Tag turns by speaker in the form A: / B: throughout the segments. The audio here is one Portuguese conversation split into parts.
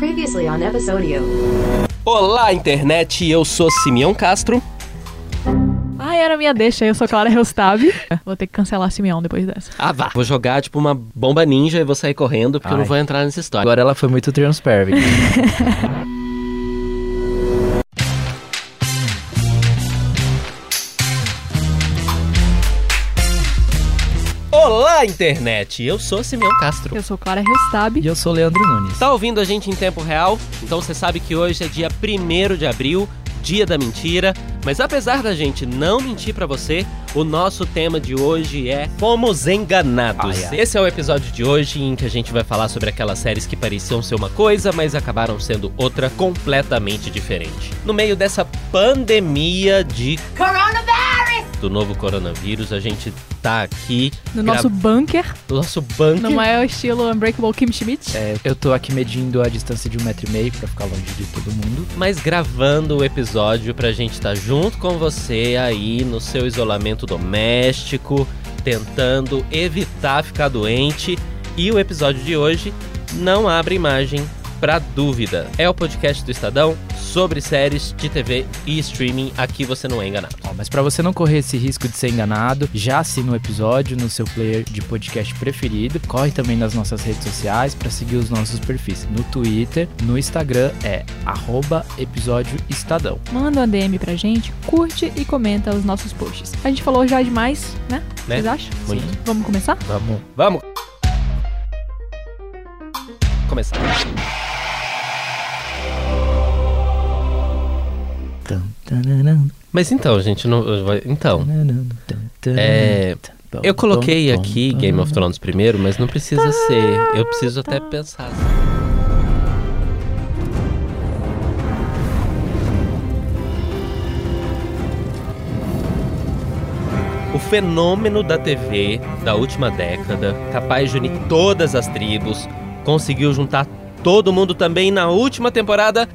A: Previously on Episodio.
B: Olá, internet! Eu sou Simeão Castro.
C: Ai, era minha deixa. Eu sou Clara Reustab. Vou ter que cancelar Simeão depois dessa.
B: Ah, vá! Vou jogar tipo uma bomba ninja e vou sair correndo porque eu não
D: Ai.
B: vou entrar nessa história.
D: Agora ela foi muito transparent.
B: Olá, internet! Eu sou Simeão Castro.
C: Eu sou Clara Reustab.
D: e eu sou o Leandro Nunes.
B: Tá ouvindo a gente em tempo real? Então você sabe que hoje é dia 1 de abril, dia da mentira. Mas apesar da gente não mentir pra você, o nosso tema de hoje é Fomos Enganados.
D: Ai, ai.
B: Esse é o episódio de hoje em que a gente vai falar sobre aquelas séries que pareciam ser uma coisa, mas acabaram sendo outra completamente diferente. No meio dessa pandemia de do novo coronavírus, a gente tá aqui
C: No
B: gra-
C: nosso bunker.
B: no nosso bunker.
C: No maior estilo Unbreakable Kim Schmidt.
D: É, eu tô aqui medindo a distância de um metro e meio pra ficar longe de todo mundo.
B: mas gravando o episódio pra gente estar junto com você aí no seu isolamento doméstico, tentando evitar ficar doente. E o episódio de hoje não abre imagem pra dúvida. É o podcast do Estadão sobre séries de TV e streaming. Aqui você não é enganado.
D: Ó, mas pra você não correr esse risco de ser enganado, já assina o episódio no seu player de podcast preferido. Corre também nas nossas redes sociais pra seguir os nossos perfis. No Twitter, no Instagram é arroba episódio Estadão.
C: Manda uma DM pra gente, curte e comenta os nossos posts. A gente falou já demais, né?
B: Né?
C: Vocês acham?
B: Muito.
C: Vamos começar?
D: Vamos.
B: Vamos! Começar. Mas então, gente, não, então, É, Eu coloquei aqui Game of. Thrones primeiro, mas não precisa ser. Eu preciso até pensar. O fenômeno da TV da última década, capaz de unir todas as tribos, conseguiu juntar todo mundo também na última temporada.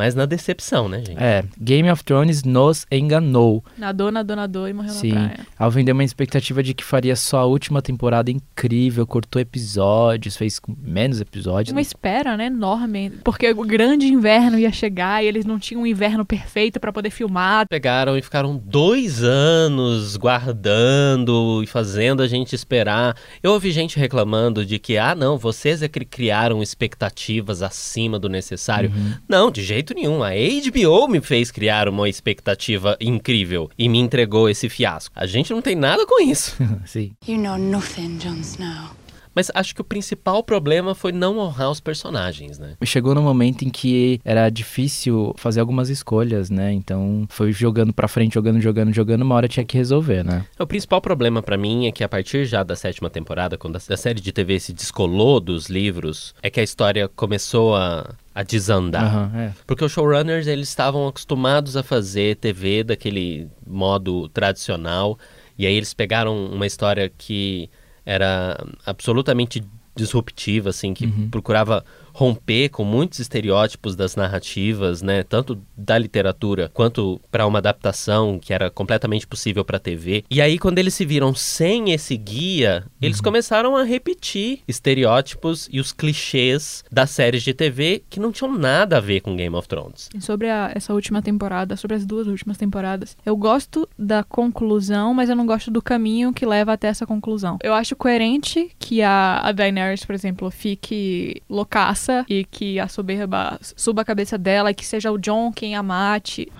B: Mas na decepção, né, gente?
D: É, Game of Thrones nos enganou.
C: Nadou, nadou, nadou e morreu
D: Sim.
C: na praia.
D: Ao vender uma expectativa de que faria só a última temporada incrível, cortou episódios, fez menos episódios.
C: Uma espera, né, enorme. Porque o grande inverno ia chegar e eles não tinham um inverno perfeito pra poder filmar.
B: pegaram e ficaram dois anos guardando e fazendo a gente esperar. Eu ouvi gente reclamando de que, ah, não, vocês é que criaram expectativas acima do necessário. Não, de jeito nenhum. A HBO me fez criar uma expectativa incrível e me entregou esse fiasco. A gente não tem nada com isso.
D: Sim.
E: You know nothing, Jon Snow.
B: Mas acho que o principal problema foi não honrar os personagens, né?
D: Chegou no momento em que era difícil fazer algumas escolhas, né? Então foi jogando pra frente, jogando, jogando, jogando, uma hora tinha que resolver, né?
B: O principal problema pra mim é que a partir já da sétima temporada, quando a série de TV se descolou dos livros, é que a história começou a, a desandar.
D: Aham, é.
B: Porque os showrunners, eles estavam acostumados a fazer TV daquele modo tradicional, e aí eles pegaram uma história que era absolutamente disruptiva, assim, que procurava romper com muitos estereótipos das narrativas, né, tanto da literatura quanto para uma adaptação que era completamente possível para TV. E aí quando eles se viram sem esse guia, eles começaram a repetir estereótipos e os clichês das séries de TV que não tinham nada a ver com Game of Thrones.
C: E sobre a- essa última temporada, sobre as duas últimas temporadas, eu gosto da conclusão, mas eu não gosto do caminho que leva até essa conclusão. Eu acho coerente que a, a Daenerys, por exemplo, fique loucaça e que a soberba suba a cabeça dela e que seja o Jon quem a mate.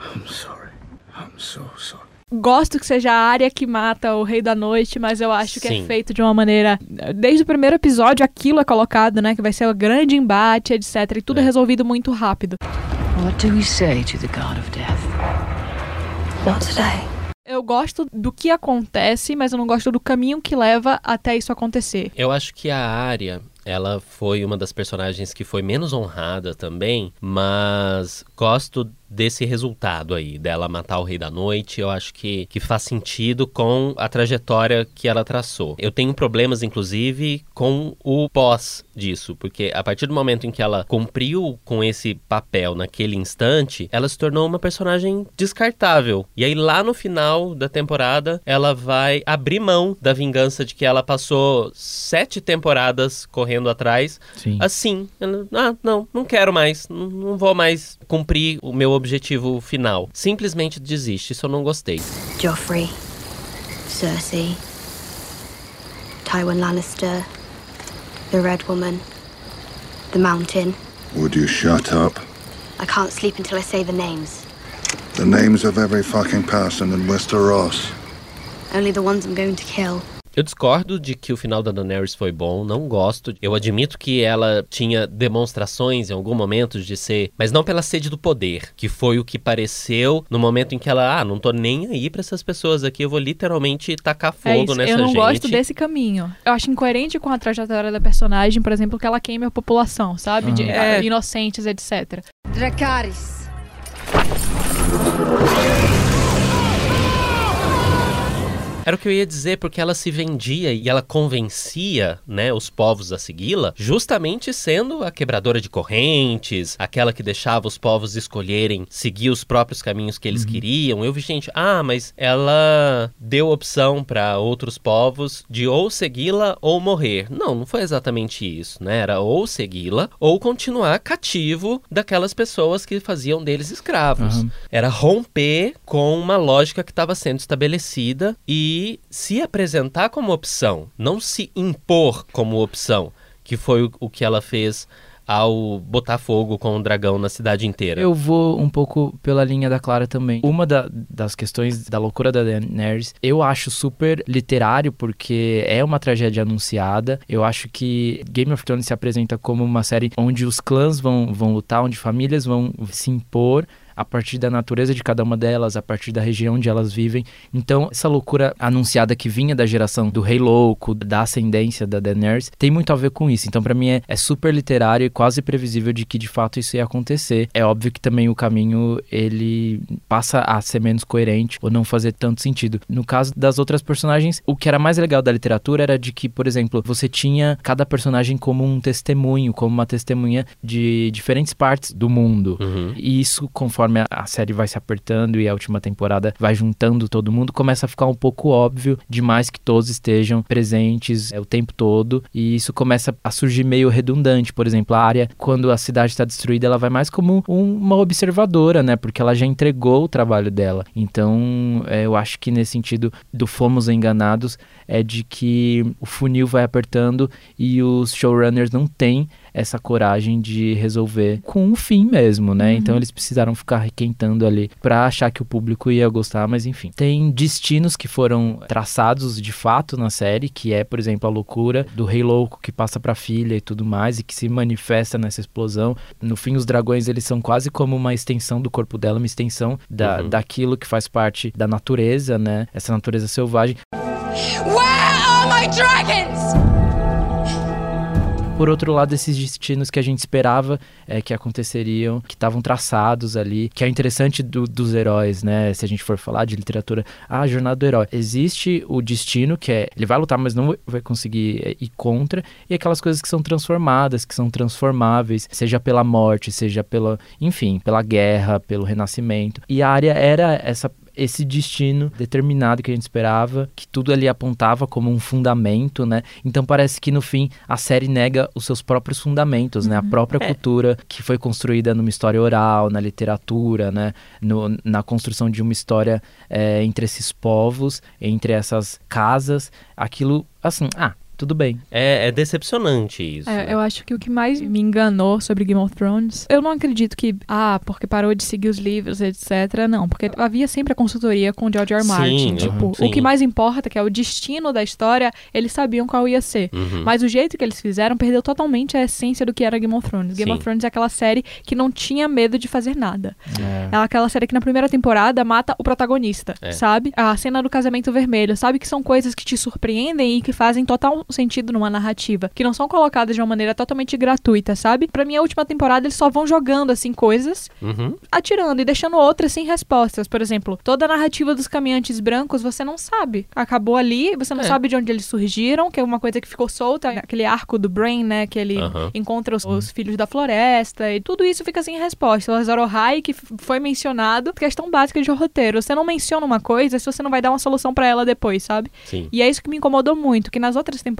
C: Gosto que seja a área que mata o Rei da Noite, mas eu acho que
B: Sim.
C: é feito de uma maneira. Desde o primeiro episódio, aquilo é colocado, né? Que vai ser o grande embate, etc. E tudo é
B: É.
C: resolvido muito rápido.
F: What do we say to the god of death?
A: Not today.
C: Eu gosto do que acontece, mas eu não gosto do caminho que leva até isso acontecer.
B: Eu acho que a Arya, ela foi uma das personagens que foi menos honrada também, mas gosto desse resultado aí, dela matar o Rei da Noite. Eu acho que, que faz sentido com a trajetória que ela traçou. Eu tenho problemas, inclusive, com o pós disso, porque a partir do momento em que ela cumpriu com esse papel naquele instante, ela se tornou uma personagem descartável. E aí lá no final da temporada, ela vai abrir mão da vingança de que ela passou sete temporadas correndo atrás.
D: Sim.
B: Assim, ela, ah, não, não quero mais, não, não vou mais cumprir o meu objetivo final. Simplesmente desiste, isso eu não gostei.
G: Joffrey, Cersei, Tywin Lannister, the Red Woman, the Mountain.
H: Would you shut up?
G: I can't sleep until I say the names.
H: The names of every fucking person in Westeros.
G: Only the ones I'm going to kill.
B: Eu discordo de que o final da Daenerys foi bom, não gosto. Eu admito que ela tinha demonstrações em algum momento de ser, mas não pela sede do poder, que foi o que pareceu no momento em que ela, ah, não tô nem aí pra essas pessoas aqui, eu vou literalmente tacar
C: É
B: fogo
C: isso,
B: nessa
C: eu não
B: gente.
C: gosto desse caminho. Eu acho incoerente com a trajetória da personagem, por exemplo, que ela queime a população, sabe? De
A: É.
C: inocentes, etc.
A: Dracarys.
B: Era o que eu ia dizer, porque ela se vendia e ela convencia, né, os povos a segui-la, justamente sendo a quebradora de correntes, aquela que deixava os povos escolherem seguir os próprios caminhos que eles queriam. Eu vi gente, ah, mas ela deu opção para outros povos de ou segui-la ou morrer. Não, não foi exatamente isso, né? Era ou segui-la ou continuar cativo daquelas pessoas que faziam deles escravos.
D: Aham.
B: Era romper com uma lógica que estava sendo estabelecida e se apresentar como opção, não se impor como opção, que foi o, que ela fez ao botar fogo com o dragão na cidade inteira.
D: Eu vou um pouco pela linha da Clara também. Uma da- das questões da loucura da Daenerys, eu acho super literário, porque é uma tragédia anunciada. Eu acho que Game of Thrones se apresenta como uma série onde os clãs vão, vão lutar, onde famílias vão se impor a partir da natureza de cada uma delas, a partir da região onde elas vivem. Então, essa loucura anunciada que vinha da geração do Rei Louco, da ascendência da Daenerys, tem muito a ver com isso. Então, pra mim, é, é super literário e quase previsível de que de fato isso ia acontecer. É óbvio que também o caminho ele passa a ser menos coerente ou não fazer tanto sentido. No caso das outras personagens, o que era mais legal da literatura era de que, por exemplo, você tinha cada personagem como um testemunho, como uma testemunha de diferentes partes do mundo.
B: Uhum.
D: E isso, conforme a- a série vai se apertando e a última temporada vai juntando todo mundo, começa a ficar um pouco óbvio demais que todos estejam presentes é, o tempo todo. E isso começa a surgir meio redundante. Por exemplo, a área, quando a cidade está destruída, ela vai mais como um- uma observadora, né? Porque ela já entregou o trabalho dela. Então, é, eu acho que nesse sentido do fomos enganados, é de que o funil vai apertando e os showrunners não têm essa coragem de resolver com um fim mesmo, né? Então eles precisaram ficar requentando ali pra achar que o público ia gostar, mas enfim. Tem destinos que foram traçados de fato na série, que é, por exemplo, a loucura do rei louco que passa pra filha e tudo mais e que se manifesta nessa explosão. No fim, os dragões eles são quase como uma extensão do corpo dela, uma extensão da,
B: Uhum.
D: daquilo que faz parte da natureza, né? Essa natureza selvagem.
A: Where are my dragons?
D: Por outro lado, esses destinos que a gente esperava é, que aconteceriam, que estavam traçados ali, que é interessante do- dos heróis, né? Se a gente for falar de literatura, ah, a jornada do herói. Existe o destino, que é ele vai lutar, mas não vai conseguir é, ir contra, e aquelas coisas que são transformadas, que são transformáveis, seja pela morte, seja pela, enfim, pela guerra, pelo renascimento. E a área era essa esse destino determinado que a gente esperava, que tudo ali apontava como um fundamento, né? Então parece que no fim a série nega os seus próprios fundamentos, né? A própria
B: É.
D: cultura que foi construída numa história oral, na literatura, né? No- na construção de uma história é, entre esses povos, entre essas casas, aquilo assim, ah, tudo bem.
B: É, é decepcionante isso.
C: É,
B: né?
C: eu acho que o que mais me enganou sobre Game of Thrones, eu não acredito que, ah, porque parou de seguir os livros, etc. Não, porque havia sempre a consultoria com o George R. R.
B: Sim,
C: Martin.
B: uhum,
C: Tipo,
B: sim.
C: o que mais importa, que é o destino da história, eles sabiam qual ia ser.
B: Uhum.
C: Mas o jeito que eles fizeram perdeu totalmente a essência do que era Game of Thrones. Game
B: Sim.
C: of Thrones é aquela série que não tinha medo de fazer nada.
D: É.
C: É aquela série que na primeira temporada mata o protagonista,
B: É.
C: sabe? A cena do casamento vermelho, sabe? Que são coisas que te surpreendem e que fazem total sentido numa narrativa, que não são colocadas de uma maneira totalmente gratuita, sabe? Pra mim, a última temporada eles só vão jogando assim coisas,
B: Uhum.
C: atirando e deixando outras sem respostas. Por exemplo, toda a narrativa dos caminhantes brancos você não sabe. Acabou ali, você não
B: É.
C: sabe de onde eles surgiram, que é uma coisa que ficou solta, aquele arco do Brain, né? Que ele
B: Aham.
C: encontra os, os filhos da floresta e tudo isso fica sem resposta. O Azor Ahai, que foi mencionado, questão básica de roteiro. Você não menciona uma coisa se você não vai dar uma solução pra ela depois, sabe?
B: Sim.
C: E é isso que me incomodou muito, que nas outras temporadas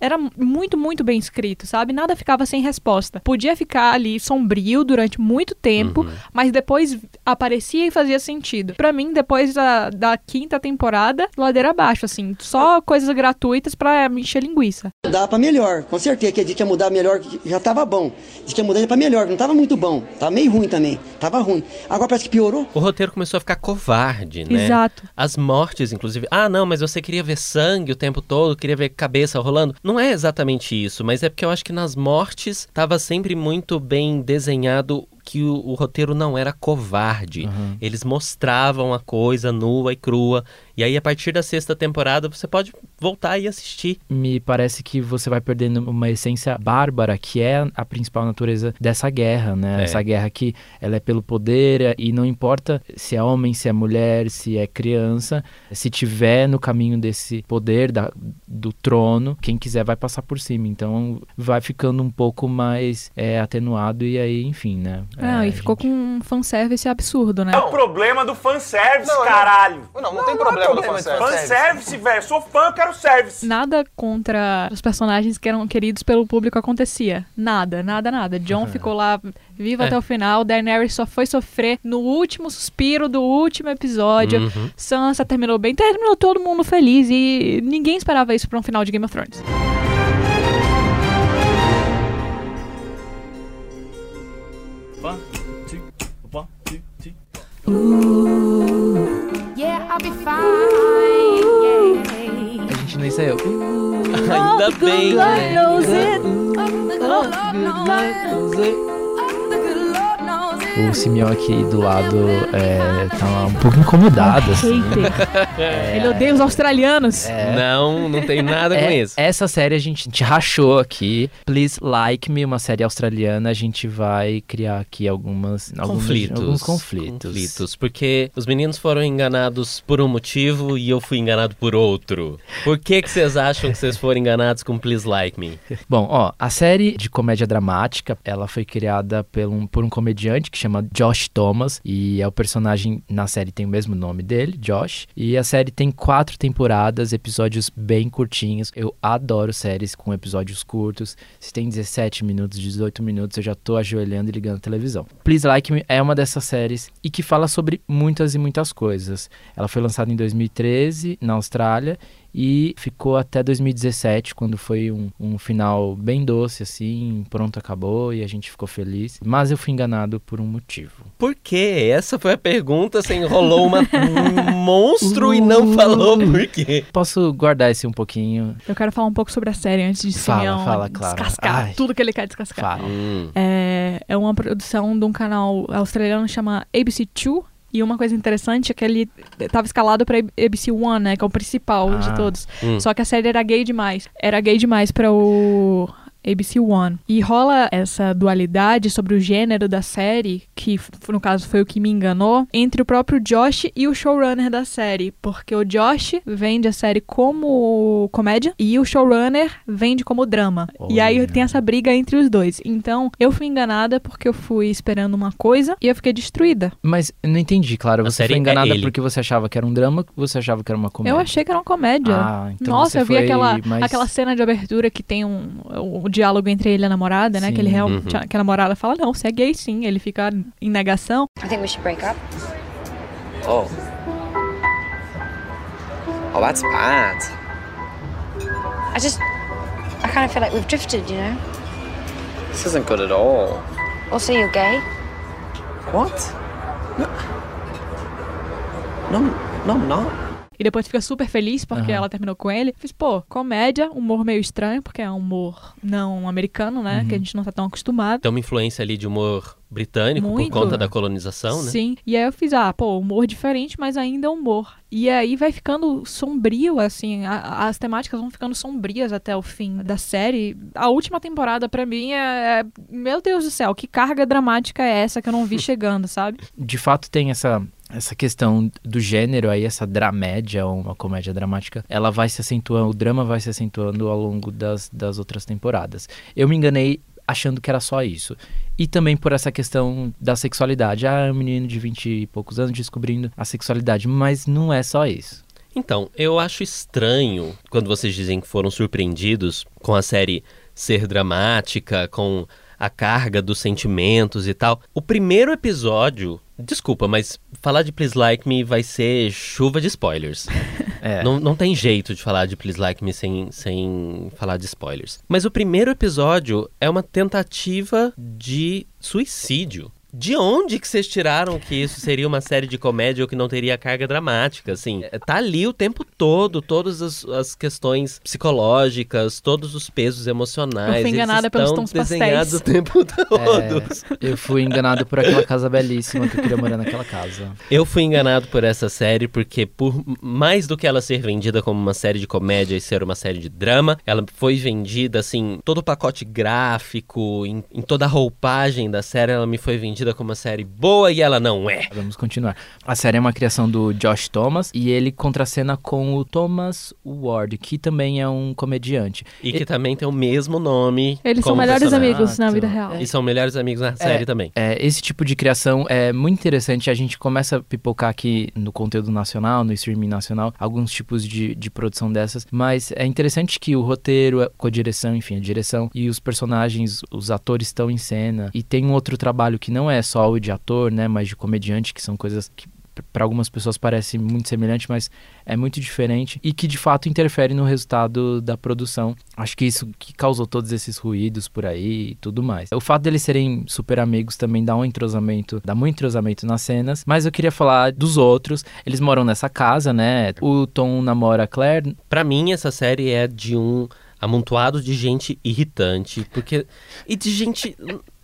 C: era muito, muito bem escrito, sabe? Nada ficava sem resposta. Podia ficar ali sombrio durante muito tempo,
B: Uhum.
C: mas depois aparecia e fazia sentido. Pra mim, depois da, da quinta temporada, ladeira abaixo, assim, só coisas gratuitas pra me encher linguiça.
I: Dá pra melhor, com certeza. Que a gente ia mudar melhor, já tava bom. Diz que ia mudar pra melhor, não tava muito bom. Tava meio ruim também. Tava ruim. Agora parece que piorou.
B: O roteiro começou a ficar covarde, né?
C: Exato.
B: As mortes, inclusive. Ah, não, mas você queria ver sangue o tempo todo, queria ver cabeça rolando. Não é exatamente isso, mas é porque eu acho que nas mortes tava sempre muito bem desenhado que o, o roteiro não era covarde. Eles mostravam a coisa nua e crua. E aí, a partir da sexta temporada, você pode voltar e assistir.
D: me parece que você vai perdendo uma essência bárbara, que é a principal natureza dessa guerra, né?
B: É.
D: Essa guerra que ela é pelo poder é- e não importa se é homem, se é mulher, se é criança, se tiver no caminho desse poder da- do trono, quem quiser vai passar por cima. Então vai ficando um pouco mais é, atenuado e aí, enfim, né?
C: Ah,
D: É,
C: e ficou
D: gente-
C: com um fanservice absurdo, né?
J: É o problema do fanservice,
K: Não, não.
J: caralho.
K: Não, não tem problema do fanservice.
J: Fanservice, velho. Sou fã, quero service.
C: Nada contra os personagens que eram queridos pelo público acontecia. Nada, nada, nada. John ficou lá vivo
B: É.
C: até o final. Daenerys só foi sofrer no último suspiro do último episódio.
B: Uhum.
C: Sansa terminou bem, terminou todo mundo feliz e ninguém esperava isso pra um final de Game of Thrones.
J: One, two, one, two, two.
A: Yeah, I'll be fine. Yeah.
D: A gente não ensaiou.
B: Ainda bem, né?
C: knows it.
A: The good Lord knows it. The good Lord knows it.
D: O Simeon aqui do lado é, tá um pouco incomodado, assim.
C: Hater. Ele odeia os australianos.
B: Não, não tem nada com
D: É,
B: isso.
D: Essa série a gente te rachou aqui. Please Like Me, uma série australiana. A gente vai criar aqui algumas alguns-
B: conflitos.
D: Alguns conflitos.
B: Conflitos, Porque os meninos foram enganados por um motivo e eu fui enganado por outro. Por que, que vocês acham que vocês foram enganados com Please Like Me?
D: Bom, ó, a série de comédia dramática, ela foi criada por um, por um comediante que chama Josh Thomas e é o personagem na série tem o mesmo nome dele, Josh. E a série tem quatro temporadas, episódios bem curtinhos. Eu adoro séries com episódios curtos. Se tem 17 minutos, 18 minutos, eu já tô ajoelhando e ligando a televisão. Please Like Me é uma dessas séries e que fala sobre muitas e muitas coisas. Ela foi lançada em 2013 na Austrália e ficou até 2017, quando foi um, um final bem doce, assim, pronto, acabou e a gente ficou feliz. Mas eu fui enganado por um motivo.
B: Por quê? Essa foi a pergunta. Você enrolou uma, um monstro e não falou por quê.
D: Posso guardar esse um pouquinho?
C: Eu quero falar um pouco sobre a série antes de
D: Fala,
C: Simeão
D: fala, Clara.
C: descascar
D: Ai.
C: tudo que ele quer descascar.
D: Fala.
B: Hum.
C: É, é uma produção de um canal australiano que chama ABC2. E uma coisa interessante é que ele estava escalado para ABC One, né? Que é o principal
D: Ah.
C: de todos.
B: Hum.
C: Só que a série era gay demais. Era gay demais para o ABC One. E rola essa dualidade sobre o gênero da série, que no caso foi o que me enganou, entre o próprio Josh e o showrunner da série. Porque o Josh vende a série como comédia e o showrunner vende como drama. E aí tem essa briga entre os dois. Então eu fui enganada porque eu fui esperando uma coisa e eu fiquei destruída.
D: Mas eu não entendi, claro. Você
B: série
D: foi
B: é
D: enganada
B: ele.
D: porque você achava que era um drama ou você achava que era uma comédia?
C: Eu achei que era uma comédia.
D: Ah, então
C: Nossa,
D: você
C: eu vi
D: foi
C: aquela,
D: mais-
C: aquela cena de abertura que tem um, o diálogo entre ele e a namorada, né?
D: Sim.
C: Que ele real,
B: Uhum.
C: que a namorada fala, não, você é gay sim. Ele fica em negação.
G: I think we should break up.
K: Oh. Oh, that's bad.
G: I just. I kind of feel like we've drifted, you know?
K: This isn't good at all.
G: Also, you're gay.
K: What? No. No, no, I'm not.
C: E depois fica super feliz porque
D: Aham.
C: ela terminou com ele. Fiz, pô, comédia, humor meio estranho, porque é um humor não americano, né?
D: Uhum.
C: Que a gente não tá tão acostumado.
B: Tem uma influência ali de humor britânico
C: Muito.
B: por conta da colonização, né?
C: Sim. E aí eu fiz, ah, pô, humor diferente, mas ainda humor. E aí vai ficando sombrio, assim, a- as temáticas vão ficando sombrias até o fim da série. A última temporada, pra mim, é, é- Meu Deus do céu, que carga dramática é essa que eu não vi chegando, sabe?
D: de fato tem essa essa questão do gênero aí, essa dramédia ou uma comédia dramática, ela vai se acentuando, o drama vai se acentuando ao longo das, das outras temporadas. Eu me enganei achando que era só isso. E também por essa questão da sexualidade. Ah, é um menino de 20 e poucos anos descobrindo a sexualidade, mas não é só isso.
B: Então, eu acho estranho quando vocês dizem que foram surpreendidos com a série ser dramática, com a carga dos sentimentos e tal. O primeiro episódio, desculpa, mas falar de Please Like Me vai ser chuva de spoilers.
D: É.
B: Não, não tem jeito de falar de Please Like Me sem, sem falar de spoilers. Mas o primeiro episódio é uma tentativa de suicídio. De onde que vocês tiraram que isso seria uma série de comédia ou que não teria carga dramática? Assim, é, tá ali o tempo todo, todas as, as questões psicológicas, todos os pesos emocionais.
C: Eu fui enganada
B: eles
C: pelos tons
B: desenhados
C: pastéis.
B: o tempo todo.
D: É, eu fui enganado por aquela casa belíssima que eu queria morar naquela casa.
B: Eu fui enganado por essa série porque, por mais do que ela ser vendida como uma série de comédia e ser uma série de drama, ela foi vendida, assim, todo o pacote gráfico, em, em toda a roupagem da série, ela me foi vendida como uma série boa e ela não é.
D: Vamos continuar. A série é uma criação do Josh Thomas e ele contracena com o Thomas Ward, que também é um comediante.
B: E que também tem o mesmo nome.
C: Eles são melhores
B: personagem.
C: amigos na vida real.
B: E são melhores amigos na série também.
D: É, esse tipo de criação é muito interessante. A gente começa a pipocar aqui no conteúdo nacional, no streaming nacional, alguns tipos de, de produção dessas. Mas é interessante que o roteiro, a direção, enfim, a direção e os personagens, os atores estão em cena. E tem um outro trabalho que não é só o de ator, né, mas de comediante, que são coisas que para algumas pessoas parece muito semelhante, mas é muito diferente e que de fato interfere no resultado da produção. Acho que isso que causou todos esses ruídos por aí e tudo mais. O fato deles serem super amigos também dá um entrosamento, dá muito entrosamento nas cenas, mas eu queria falar dos outros. Eles moram nessa casa, né? O Tom namora a Claire.
B: Pra mim, essa série é de um amontoado de gente irritante, porque... E de gente...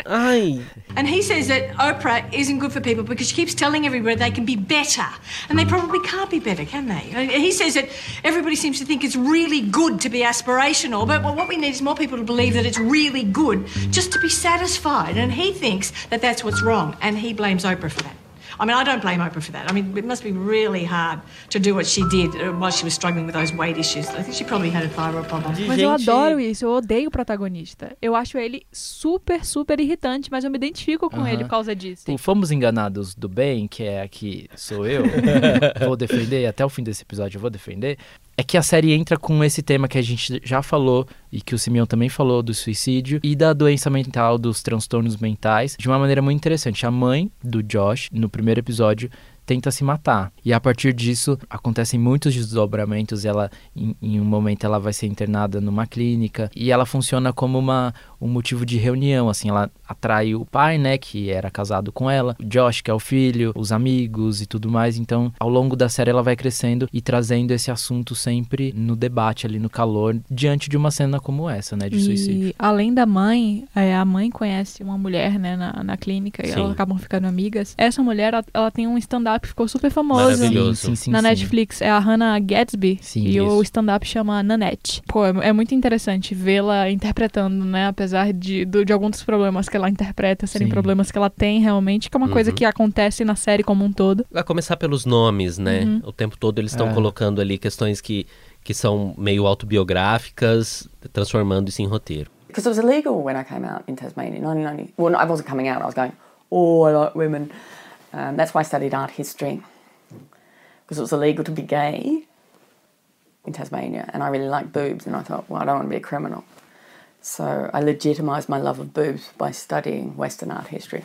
B: Ai...
L: And he says that Oprah isn't good for people because she keeps telling everybody they can be better. And they probably can't be better, can they? He says that everybody seems to think it's really good to be aspirational, but what we need is more people to believe that it's really good just to be satisfied. And he thinks that that's what's wrong, and he blames Oprah for that. I mean, I don't blame Oprah for that. I mean, it must be really hard to do what she did uh, while she was struggling with those weight issues. I think she probably had a thyroid problem.
C: Mas eu adoro isso, eu odeio o protagonista. Eu acho ele super, super irritante, mas eu me identifico com
D: Aham.
C: ele por causa disso.
D: O Fomos Enganados do Bem, que é aqui sou eu, vou defender, até o fim desse episódio eu vou defender, é que a série entra com esse tema que a gente já falou e que o Simeão também falou do suicídio e da doença mental, dos transtornos mentais, de uma maneira muito interessante. A mãe do Josh, no primeiro episódio, tenta se matar. E a partir disso acontecem muitos desdobramentos. Ela, em, em um momento, ela vai ser internada numa clínica e ela funciona como uma, um motivo de reunião. Assim, ela atrai o pai, né, que era casado com ela, o Josh, que é o filho, os amigos e tudo mais. Então, ao longo da série, ela vai crescendo e trazendo esse assunto sempre no debate ali, no calor, diante de uma cena como essa, né, de suicídio.
C: E além da mãe, é, a mãe conhece uma mulher, né, na, na clínica e
D: Sim.
C: elas acabam ficando amigas. Essa mulher, ela, ela tem um stand-up que ficou super famoso
B: Maravilhoso.
D: Sim, sim,
C: na
D: sim.
C: Netflix. É a Hannah Gadsby.
D: Sim,
C: e o
D: isso.
C: stand-up chama Nanette. Pô, é, é muito interessante vê-la interpretando, né, apesar de, do- de alguns dos problemas que ela interpreta serem
B: Sim.
C: problemas que ela tem realmente, que é uma coisa
B: Uhum.
C: que acontece na série como um todo.
B: Vai começar pelos nomes, né?
C: Uhum.
B: O tempo todo eles estão
D: É.
B: colocando ali questões que, que são meio autobiográficas, transformando isso em roteiro.
M: Because it was illegal when I came out in Tasmania in 1990. Well, no, I wasn't coming out, I was going, oh, I like women. Um, that's why I studied art history. Because it was illegal to be gay in Tasmania, and I really liked boobs, and I thought, well, I don't want to be a criminal. So I legitimised my love of boobs by studying Western art history.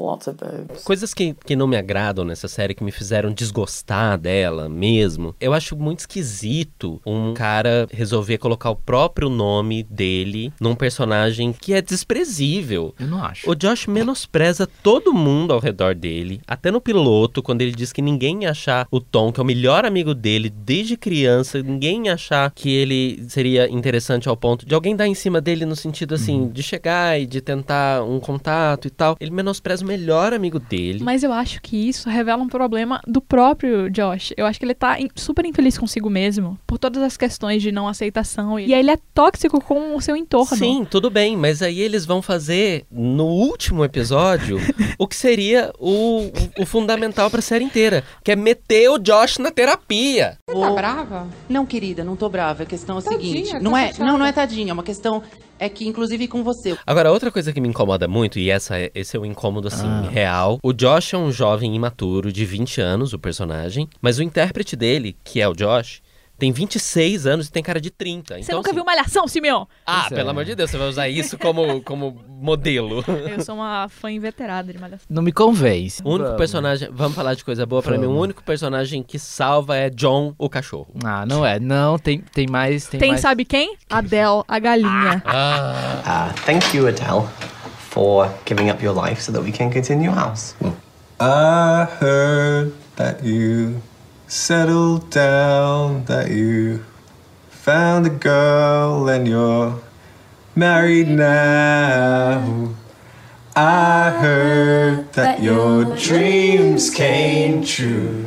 M: Lots of boobs.
B: Coisas que, que não me agradam nessa série, que me fizeram desgostar dela mesmo. Eu acho muito esquisito um cara resolver colocar o próprio nome dele num personagem que é desprezível.
D: Eu não acho.
B: O Josh menospreza todo mundo ao redor dele. Até no piloto, quando ele diz que ninguém ia achar o Tom, que é o melhor amigo dele desde criança, ninguém ia achar que ele seria interessante ao ponto de alguém dar em cima dele no sentido assim, de chegar e de tentar um contato e tal. Ele menospreza o melhor amigo dele.
C: Mas eu acho que isso revela um problema do próprio Josh. Eu acho que ele tá super infeliz consigo mesmo, por todas as questões de não aceitação. E aí ele é tóxico com o seu entorno.
B: Sim, tudo bem, mas aí eles vão fazer no último episódio o que seria o, o fundamental pra série inteira, que é meter o Josh na terapia.
N: Você tá brava? Não, querida, não tô brava. A questão é a
O: Tadinha,
N: seguinte.
O: tá
N: Não é, não, não é tadinha. É uma questão é que, inclusive, com você.
B: Agora, outra coisa que me incomoda muito, e essa é- esse é um incômodo assim,
D: Ah.
B: real. O Josh é um jovem imaturo de 20 anos, o personagem, mas o intérprete dele, que é o Josh, tem 26 anos e tem cara de 30.
C: Você
B: então,
C: nunca
B: assim,
C: viu Malhação, Simeon?
B: Ah,
D: Pois é.
B: pelo amor de Deus, você vai usar isso como, como modelo.
C: Eu sou uma fã inveterada de Malhação.
D: Não me convence.
B: O único
D: Vamos.
B: personagem, vamos falar de coisa boa pra mim, o único personagem que salva é John, o cachorro.
D: Ah, não é. Não, tem, tem mais. Tem,
C: Tem
D: mais...
C: sabe quem? Adele, a galinha.
B: Ah,
K: Uh, thank you, Adele, for giving up your life so that we can continue house. Hmm.
P: I heard that you settled down, that you found a girl and you're married now. I heard that your dreams came true.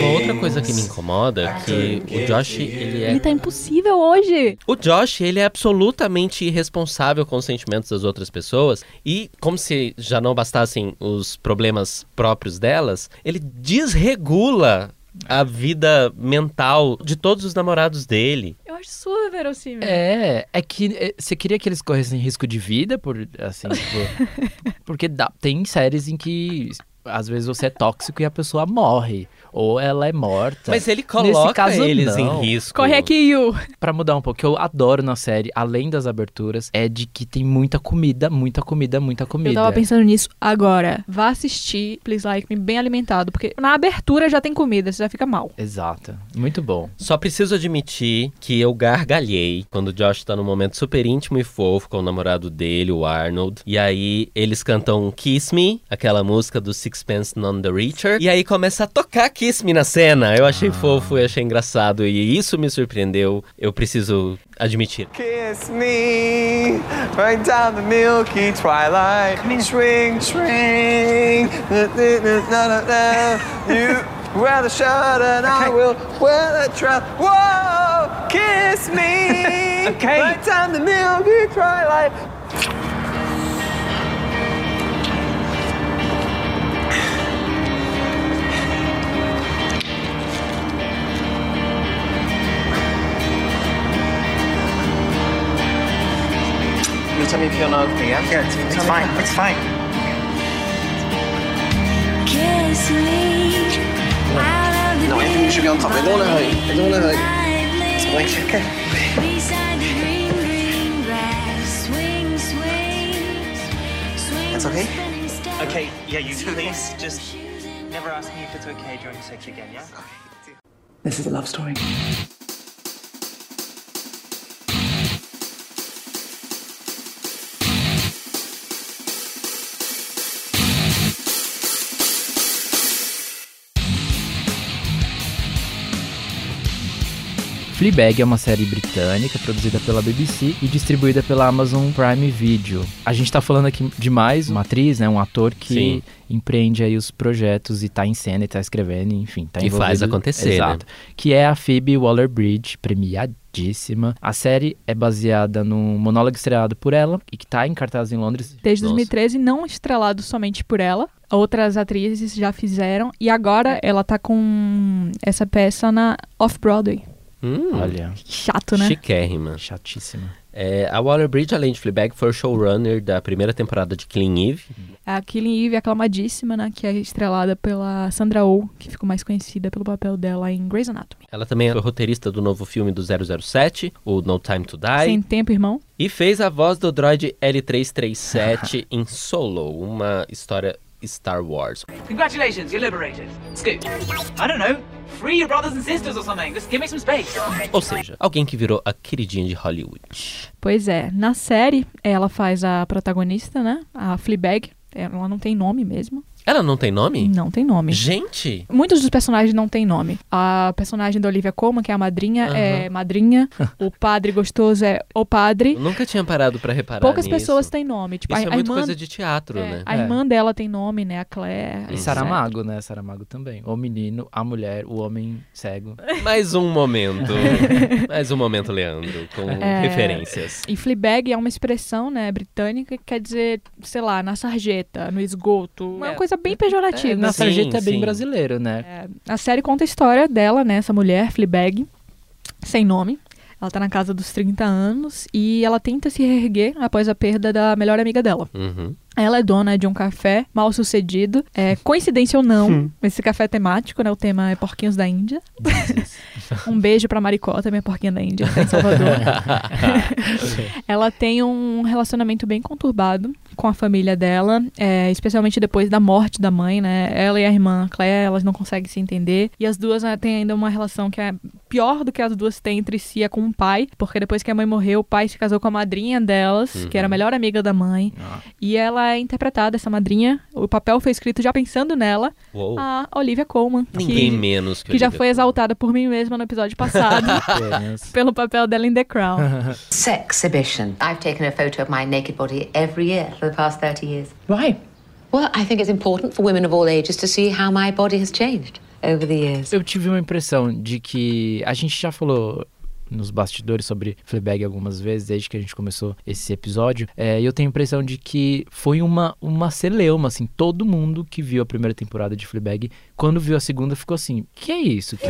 B: Uma outra coisa que me incomoda é que o Josh, ele é
C: Ele tá impossível hoje.
B: O Josh, ele é absolutamente irresponsável com os sentimentos das outras pessoas e, como se já não bastassem os problemas próprios delas, ele desregula a vida mental de todos os namorados dele.
C: Eu acho super verossímil.
D: É, é que é, você queria que eles corressem risco de vida, por assim, tipo, porque dá- tem séries em que às vezes você é tóxico e a pessoa morre, ou ela é morta.
B: Mas ele
D: Nesse
B: coloca
D: caso,
B: eles
D: não.
B: em risco.
C: Corre aqui, Yu.
D: Pra mudar um pouco, o que eu adoro na série, além das aberturas, é de que tem muita comida, muita comida, muita comida.
C: Eu tava pensando nisso agora. Vá assistir Please Like Me bem alimentado, porque na abertura já tem comida, você já fica mal.
D: Exato. Muito bom.
B: Só preciso admitir que eu gargalhei quando o Josh tá num momento super íntimo e fofo com o namorado dele, o Arnold. E aí eles cantam Kiss Me, aquela música do Sixpence None the Richer. E aí começa a tocar Kiss Me na cena. Eu achei fofo, eu achei engraçado e isso me surpreendeu. Eu preciso admitir.
P: Kiss me right down the milky twilight. Swing, swing. Na. You wear the shirt and I will wear the trap. Whoa, kiss me
J: Okay.
P: right down the milky twilight.
K: You tell me if you're not okay, yeah?
J: Yeah, it's, it's fine. It's fine.
A: Kiss me out of the
K: No, Anthony, you should be on top. I don't want to hurt you. I don't want to hurt you. It's fine. Okay. That's okay?
J: Okay, yeah, you please just never ask me if it's okay during sex again, yeah?
N: This is a love story.
D: Fleabag é uma série britânica produzida pela BBC e distribuída pela Amazon Prime Video. A gente tá falando aqui de mais uma atriz, né, um ator que
B: Sim.
D: empreende aí os projetos e tá em cena e tá escrevendo, enfim, tá
B: E
D: envolvido.
B: faz acontecer, né?
D: Exato. Que é a Phoebe Waller-Bridge, premiadíssima. A série é baseada num monólogo estreado por ela e que tá em cartaz em Londres.
C: Desde
B: Nossa.
C: 2013, não estrelado somente por ela. Outras atrizes já fizeram. E agora ela tá com essa peça na Off-Broadway.
B: Hum,
D: Olha,
C: Chato, né?
B: Chiquérrima.
D: chatíssima.
B: É, a Waller-Bridge, além de Fleabag, foi o showrunner da primeira temporada de Clean Eve.
C: A Killing Eve é aclamadíssima, né? Que é estrelada pela Sandra Oh, que ficou mais conhecida pelo papel dela em Grey's Anatomy.
B: Ela também é roteirista do novo filme do 007, o No Time to Die.
C: Sem tempo, irmão.
B: E fez a voz do droid L337 em Solo, uma história Star Wars.
O: Congratulations, you're liberated. Scoot. I don't know. Free your brothers and sisters or something. Just give me some space.
B: Ou seja, alguém que virou a queridinha de Hollywood.
C: Pois é, na série ela faz a protagonista, né? A Fleabag. Ela não tem nome mesmo.
B: Ela não tem nome?
C: Não tem nome.
B: Gente!
C: Muitos dos personagens não têm nome. A personagem da Olivia Colman, que é a madrinha,
B: Aham.
C: é madrinha. o padre gostoso é o padre.
B: Eu nunca tinha parado pra reparar
C: Poucas
B: nisso.
C: pessoas têm nome. Tipo,
B: Isso
C: a,
B: é
C: a
B: muito
C: irmã,
B: coisa de teatro,
C: é,
B: né?
C: A irmã dela tem nome, né? A Claire.
D: E Saramago, né? Saramago também. O menino, a mulher, o homem cego.
B: Mais um momento. Mais um momento, Leandro, com
C: É,
B: referências.
C: E Fleabag é uma expressão, né, britânica que quer dizer, sei lá, na sarjeta, no esgoto. Uma coisa bem pejorativa.
D: Na
C: assim.
D: sarjeta é bem brasileiro, né?
C: É, a série conta a história dela, né, essa mulher, Fleabag, sem nome. Ela tá na casa dos 30 anos e ela tenta se reerguer após a perda da melhor amiga dela.
B: Uhum.
C: Ela é dona de um café mal sucedido. É, coincidência ou não, esse café é temático, né? O tema é porquinhos da Índia. um beijo pra Maricó, também é porquinha da Índia, tá em Salvador. ela tem um relacionamento bem conturbado com a família dela, é, especialmente depois da morte da mãe, né? Ela e a irmã Claire, elas não conseguem se entender. E as duas né, têm ainda uma relação que é pior do que as duas têm entre si, é com o pai, porque depois que a mãe morreu, o pai se casou com a madrinha delas, que era a melhor amiga da mãe. E ela é interpretada, essa madrinha. O papel foi escrito já pensando nela,
B: Uou.
C: a Olivia Colman.
B: Ninguém
C: que,
B: menos que
C: que já foi exaltada por mim mesma no episódio passado. Pelo papel dela em The Crown.
Q: Sexhibition. I've taken a photo of my naked body every year for the past 30 years.
N: Why?
Q: Well, I think it's important for women of all ages to see how my body has changed over the years.
D: Eu tive uma impressão de que a gente já falou nos bastidores sobre Fleabag algumas vezes, desde que a gente começou esse episódio, é, eu tenho a impressão de que foi uma, uma celeuma, assim, todo mundo que viu a primeira temporada de Fleabag, quando viu a segunda, ficou assim, que é isso? Que...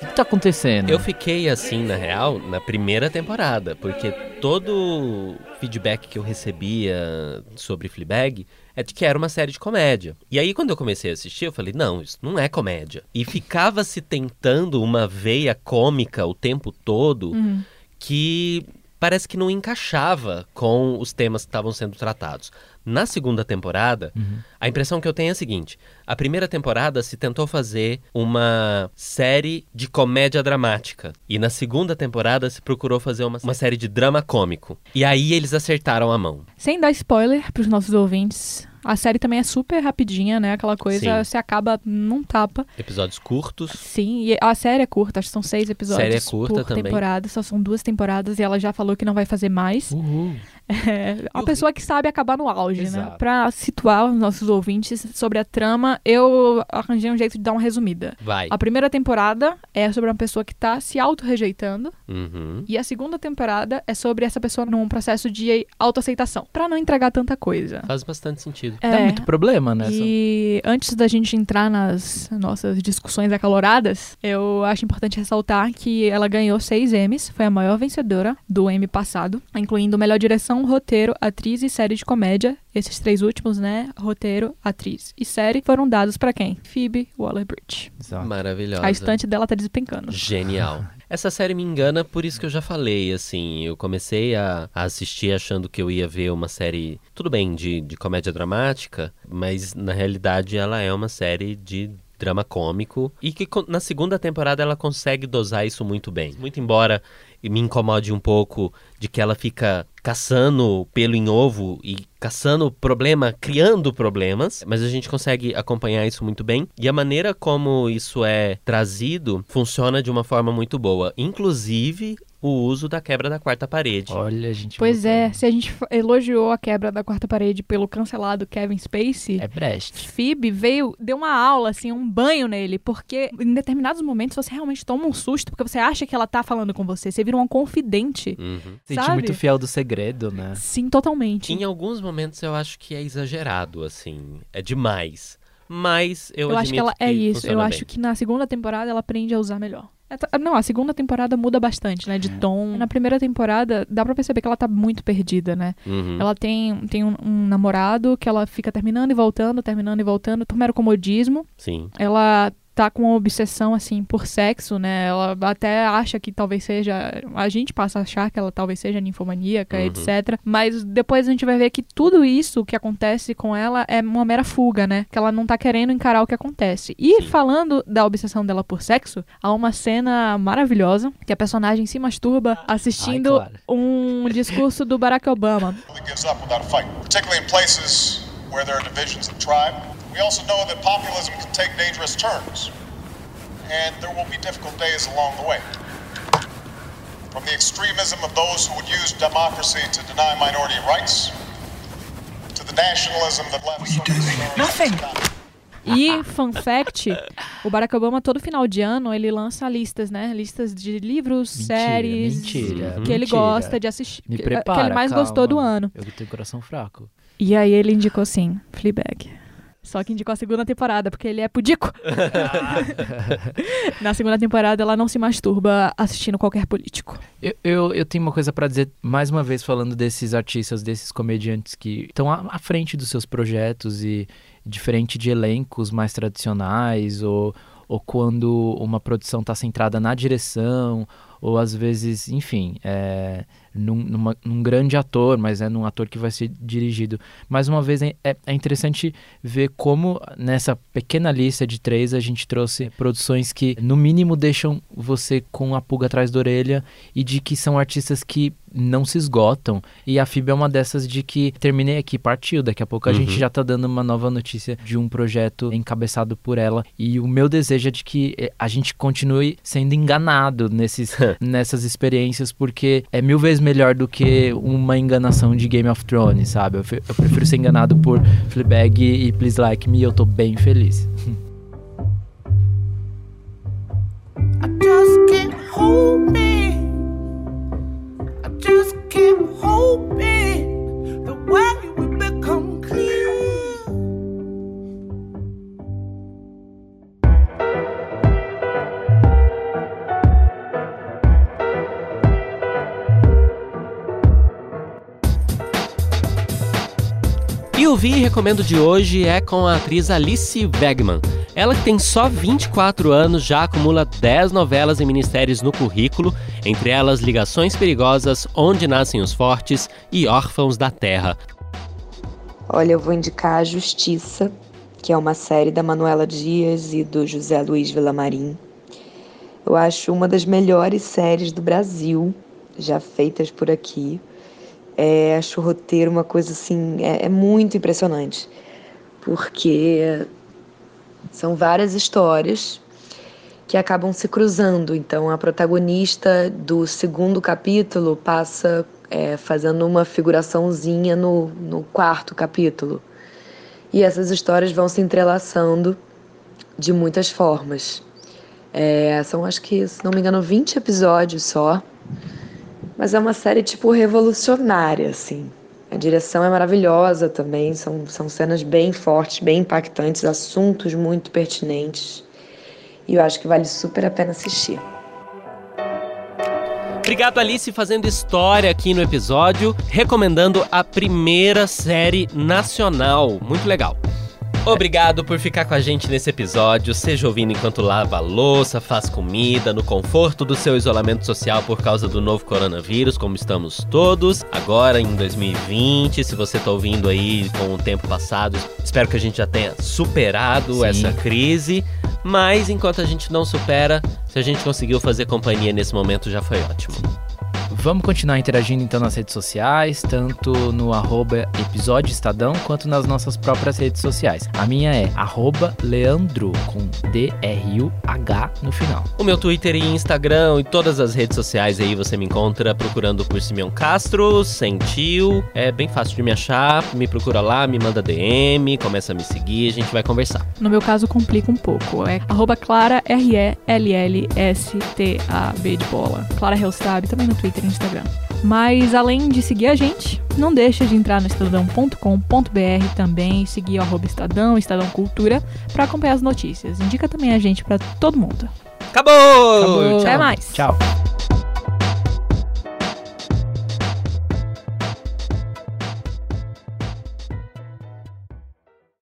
D: O que tá acontecendo?
B: Eu fiquei assim, na real, na primeira temporada, porque todo feedback que eu recebia sobre Fleabag é de que era uma série de comédia. E aí, quando eu comecei a assistir, eu falei, não, isso não é comédia. E ficava se tentando uma veia cômica o tempo todo
C: Uhum.
B: que parece que não encaixava com os temas que estavam sendo tratados. Na segunda temporada, a impressão que eu tenho é a seguinte: a primeira temporada se tentou fazer uma série de comédia dramática. E na segunda temporada se procurou fazer uma, uma série de drama cômico. E aí eles acertaram a mão.
C: Sem dar spoiler pros nossos ouvintes, a série também é super rapidinha, né? Aquela coisa,
B: Sim.
C: se acaba num tapa.
B: Episódios curtos.
C: Sim, e a série é curta, acho que são seis episódios
B: Série é curta
C: por
B: também.
C: temporada, só são duas temporadas e ela já falou que não vai fazer mais.
D: Uhul.
C: É, a pessoa que sabe acabar no auge, né?
D: Exato.
C: Pra situar os nossos ouvintes sobre a trama, eu arranjei um jeito de dar uma resumida.
B: Vai.
C: A primeira temporada é sobre uma pessoa que tá se auto-rejeitando.
B: Uhum.
C: E a segunda temporada é sobre essa pessoa num processo de autoaceitação. Pra não entregar tanta coisa.
B: Faz bastante sentido.
D: Dá muito problema, né?
C: E antes da gente entrar nas nossas discussões acaloradas, eu acho importante ressaltar que ela ganhou seis M's, foi a maior vencedora do M passado, incluindo melhor direção, roteiro, atriz e série de comédia. Esses três últimos, né? Roteiro, atriz e série foram dados pra quem? Phoebe Waller-Bridge.
B: Maravilhosa.
C: A estante dela tá despencando.
B: Genial. Essa série me engana por isso que eu já falei, assim, eu comecei a, a assistir achando que eu ia ver uma série, tudo bem, de, de comédia dramática, mas na realidade ela é uma série de drama cômico e que na segunda temporada ela consegue dosar isso muito bem. Muito embora me incomode um pouco de que ela fica caçando pelo em ovo e caçando problema, criando problemas, mas a gente consegue acompanhar isso muito bem. E a maneira como isso é trazido funciona de uma forma muito boa, inclusive o uso da quebra da quarta parede.
D: Olha, a gente.
C: Pois é, se a gente elogiou a quebra da quarta parede pelo cancelado Kevin Spacey,
D: É Brecht.
C: Phoebe veio, deu uma aula, assim, um banho nele, porque em determinados momentos você realmente toma um susto, porque você acha que ela tá falando com você, você vira uma confidente.
B: Uhum.
D: Sente muito fiel do segredo, né?
C: Sim, totalmente.
B: Em alguns momentos eu acho que é exagerado, assim, é demais. Mas eu,
C: Eu, acho que ela é isso. Eu
B: funciona
C: acho
B: bem.
C: que na segunda temporada ela aprende a usar melhor. É, Não, a segunda temporada muda bastante, né? De tom. Na primeira temporada, dá pra perceber que ela tá muito perdida, né?
B: Uhum.
C: Ela tem, tem um, um namorado que ela fica terminando e voltando, terminando e voltando. Mero comodismo.
B: Sim.
C: Ela tá com uma obsessão, assim, por sexo, né? Ela até acha que talvez seja... A gente passa a achar que ela talvez seja ninfomaníaca,
B: Uhum.
C: etc. Mas depois a gente vai ver que tudo isso que acontece com ela é uma mera fuga, né? Que ela não tá querendo encarar o que acontece. E falando da obsessão dela por sexo, há uma cena maravilhosa que a personagem se masturba assistindo um discurso do Barack Obama.
R: We also know that populism can take dangerous turns, and there will be difficult days along the way. From the extremism of those who would use democracy to deny minority rights, to the nationalism that left
N: Nothing.
C: E, fun fact, o Barack Obama, todo final de ano, ele lança listas, né? Listas de livros, séries
D: mentira,
C: que ele
D: mentira.
C: gosta de assistir.
D: Prepara,
C: que ele mais
D: calma.
C: gostou do ano.
D: Eu tenho coração fraco.
C: E aí ele indicou, sim, Fleabag. Só que indicou a segunda temporada, porque ele é pudico. Na segunda temporada, ela não se masturba assistindo qualquer político.
D: Eu, eu, eu tenho uma coisa pra dizer, mais uma vez, falando desses artistas, desses comediantes que estão à, à frente dos seus projetos e diferente de elencos mais tradicionais ou, ou quando uma produção está centrada na direção ou às vezes, enfim, é, num, numa- num grande ator, mas é num ator que vai ser dirigido. Mais uma vez, é, é interessante ver como nessa pequena lista de três a gente trouxe produções que, no mínimo, deixam você com a pulga atrás da orelha e de que são artistas que não se esgotam. E a FIB é uma dessas de que terminei aqui, partiu. Daqui a pouco a
B: Uhum.
D: gente já tá dando uma nova notícia de um projeto encabeçado por ela. E o meu desejo é de que eh, a gente continue sendo enganado nesses, nessas experiências, porque é mil vezes melhor do que uma enganação de Game of Thrones, sabe? Eu, eu prefiro ser enganado por Fleabag e Please Like Me eu tô bem feliz.
A: I just keep hoping
B: E o Vi Recomendo de hoje é com a atriz Alice Wegman. Ela que tem só 24 anos já acumula 10 novelas e ministérios no currículo, entre elas Ligações Perigosas, Onde Nascem os Fortes e Órfãos da Terra.
S: Olha, eu vou indicar a Justiça, que é uma série da Manuela Dias e do José Luiz Villamarim. Eu acho uma das melhores séries do Brasil já feitas por aqui. É, acho o roteiro uma coisa assim, é, é muito impressionante, porque são várias histórias que acabam se cruzando. Então, a protagonista do segundo capítulo passa é, fazendo uma figuraçãozinha no, no quarto capítulo. E essas histórias vão se entrelaçando de muitas formas. É, são, acho que, se não me engano, 20 episódios só. Mas é uma série, tipo, revolucionária, assim. A direção é maravilhosa também, são, são cenas bem fortes, bem impactantes, assuntos muito pertinentes. E eu acho que vale super a pena assistir.
B: Obrigado, Alice, fazendo história aqui no episódio, recomendando a primeira série nacional. Muito legal. Obrigado por ficar com a gente nesse episódio, seja ouvindo enquanto lava a louça, faz comida, no conforto do seu isolamento social por causa do novo coronavírus, como estamos todos, agora em 2020. Se você está ouvindo aí com o tempo passado, espero que a gente já tenha superado
D: Sim.
B: essa crise. Mas enquanto a gente não supera, se a gente conseguiu fazer companhia nesse momento, já foi ótimo.
D: Vamos continuar interagindo então nas redes sociais, tanto no arroba episódio Estadão, quanto nas nossas próprias redes sociais. A minha é arroba Leandro, com D-R-U-H no final.
B: O meu Twitter e Instagram e todas as redes sociais aí você me encontra procurando por Simeon Castro, sem tio. É bem fácil de me achar. Me procura lá, me manda DM, começa a me seguir, a gente vai conversar.
C: No meu caso, complica um pouco. É arroba Clara, R-E-L-L-S-T-A-B de bola. Clara Hellstab, também no Twitter Instagram. Mas além de seguir a gente, não deixa de entrar no estadão.com.br também, seguir o arroba Estadão, Estadão Cultura, para acompanhar as notícias. Indica também a gente para todo mundo.
B: Acabou!
D: Acabou.
C: Até
D: Tchau.
C: mais.
D: Tchau.